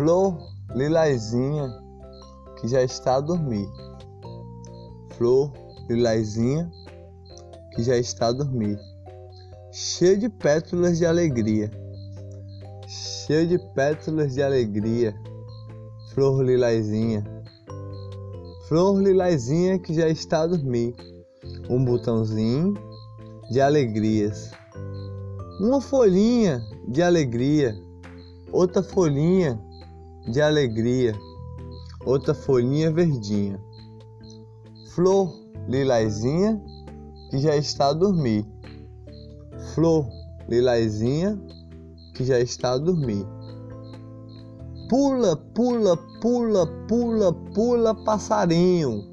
Flor lilazinha que já está a dormir. Flor lilazinha que já está a dormir. Cheio de pétalas de alegria. Cheio de pétalas de alegria. Flor lilazinha. Flor lilazinha que já está a dormir. Um botãozinho de alegrias. Uma folhinha de alegria. Outra folhinha de alegria, outra folhinha verdinha. Flor lilazinha que já está a dormir. Flor lilazinha que já está a dormir. Pula, pula, pula, pula, pula, passarinho.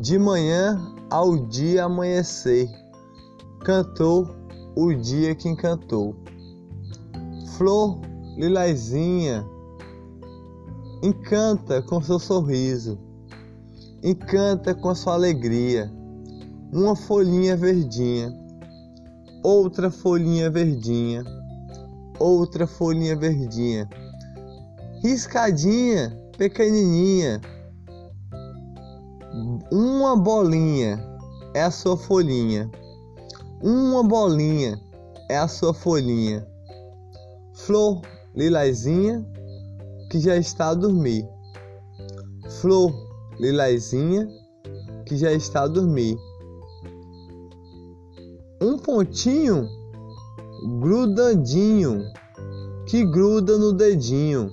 De manhã ao dia amanhecer, cantou o dia que encantou. Flor lilazinha encanta com seu sorriso, encanta com a sua alegria. Uma folhinha verdinha, outra folhinha verdinha, outra folhinha verdinha, riscadinha, pequenininha. Uma bolinha é a sua folhinha, uma bolinha é a sua folhinha. Flor lilazinha que já está a dormir. Flor lilazinha que já está a dormir. Um pontinho grudandinho que gruda no dedinho.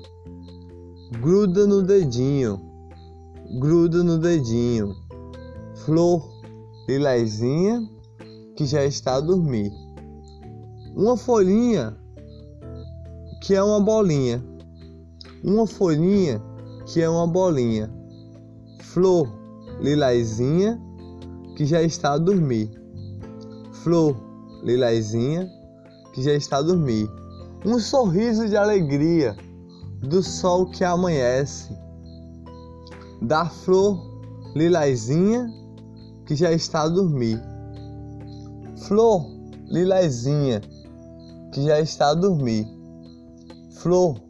Gruda no dedinho. Gruda no dedinho. Flor lilazinha que já está a dormir. Uma folhinha que é uma bolinha uma folhinha que é uma bolinha, flor lilazinha que já está a dormir, flor lilazinha que já está a dormir, um sorriso de alegria do sol que amanhece, da flor lilazinha que já está a dormir, flor lilazinha que já está a dormir, flor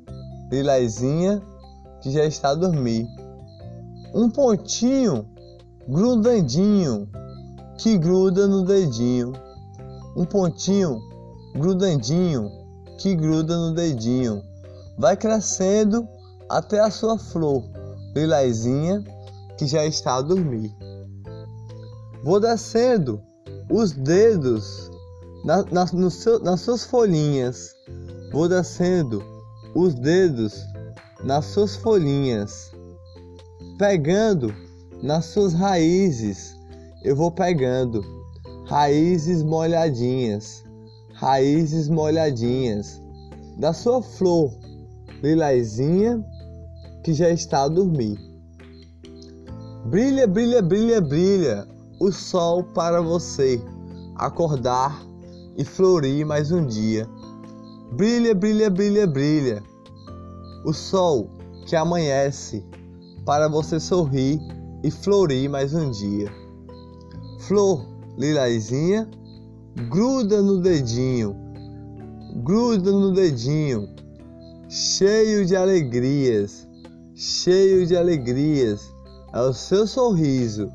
lilazinha que já está a dormir. Um pontinho grudandinho que gruda no dedinho. Um pontinho grudandinho que gruda no dedinho. Vai crescendo até a sua flor lilazinha que já está a dormir. Vou descendo os dedos na, na, seu, nas suas folhinhas. Vou descendo os dedos nas suas folhinhas, pegando nas suas raízes. Eu vou pegando raízes molhadinhas, raízes molhadinhas da sua flor lilazinha que já está a dormir. Brilha, brilha, brilha, brilha o sol para você acordar e florir mais um dia. Brilha, brilha, brilha, brilha. O sol que amanhece para você sorrir e florir mais um dia. Flor lilazinha, gruda no dedinho, gruda no dedinho, cheio de alegrias, cheio de alegrias. É o seu sorriso.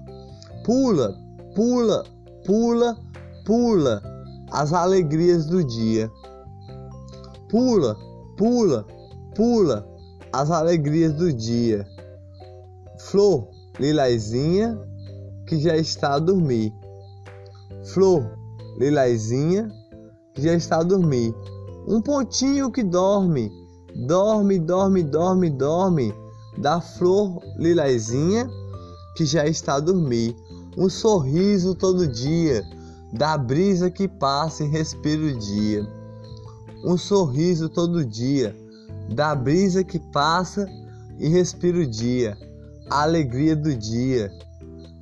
Pula, pula, pula, pula as alegrias do dia. Pula, pula, pula as alegrias do dia. Flor lilazinha que já está a dormir. Flor lilazinha que já está a dormir. Um pontinho que dorme, dorme, dorme, dorme, dorme. Da flor lilazinha que já está a dormir. Um sorriso todo dia, da brisa que passa e respira o dia um sorriso todo dia, da brisa que passa e respira o dia, a alegria do dia.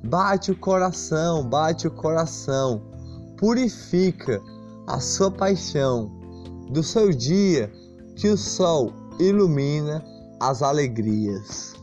Bate o coração, bate o coração, purifica a sua paixão do seu dia que o sol ilumina as alegrias.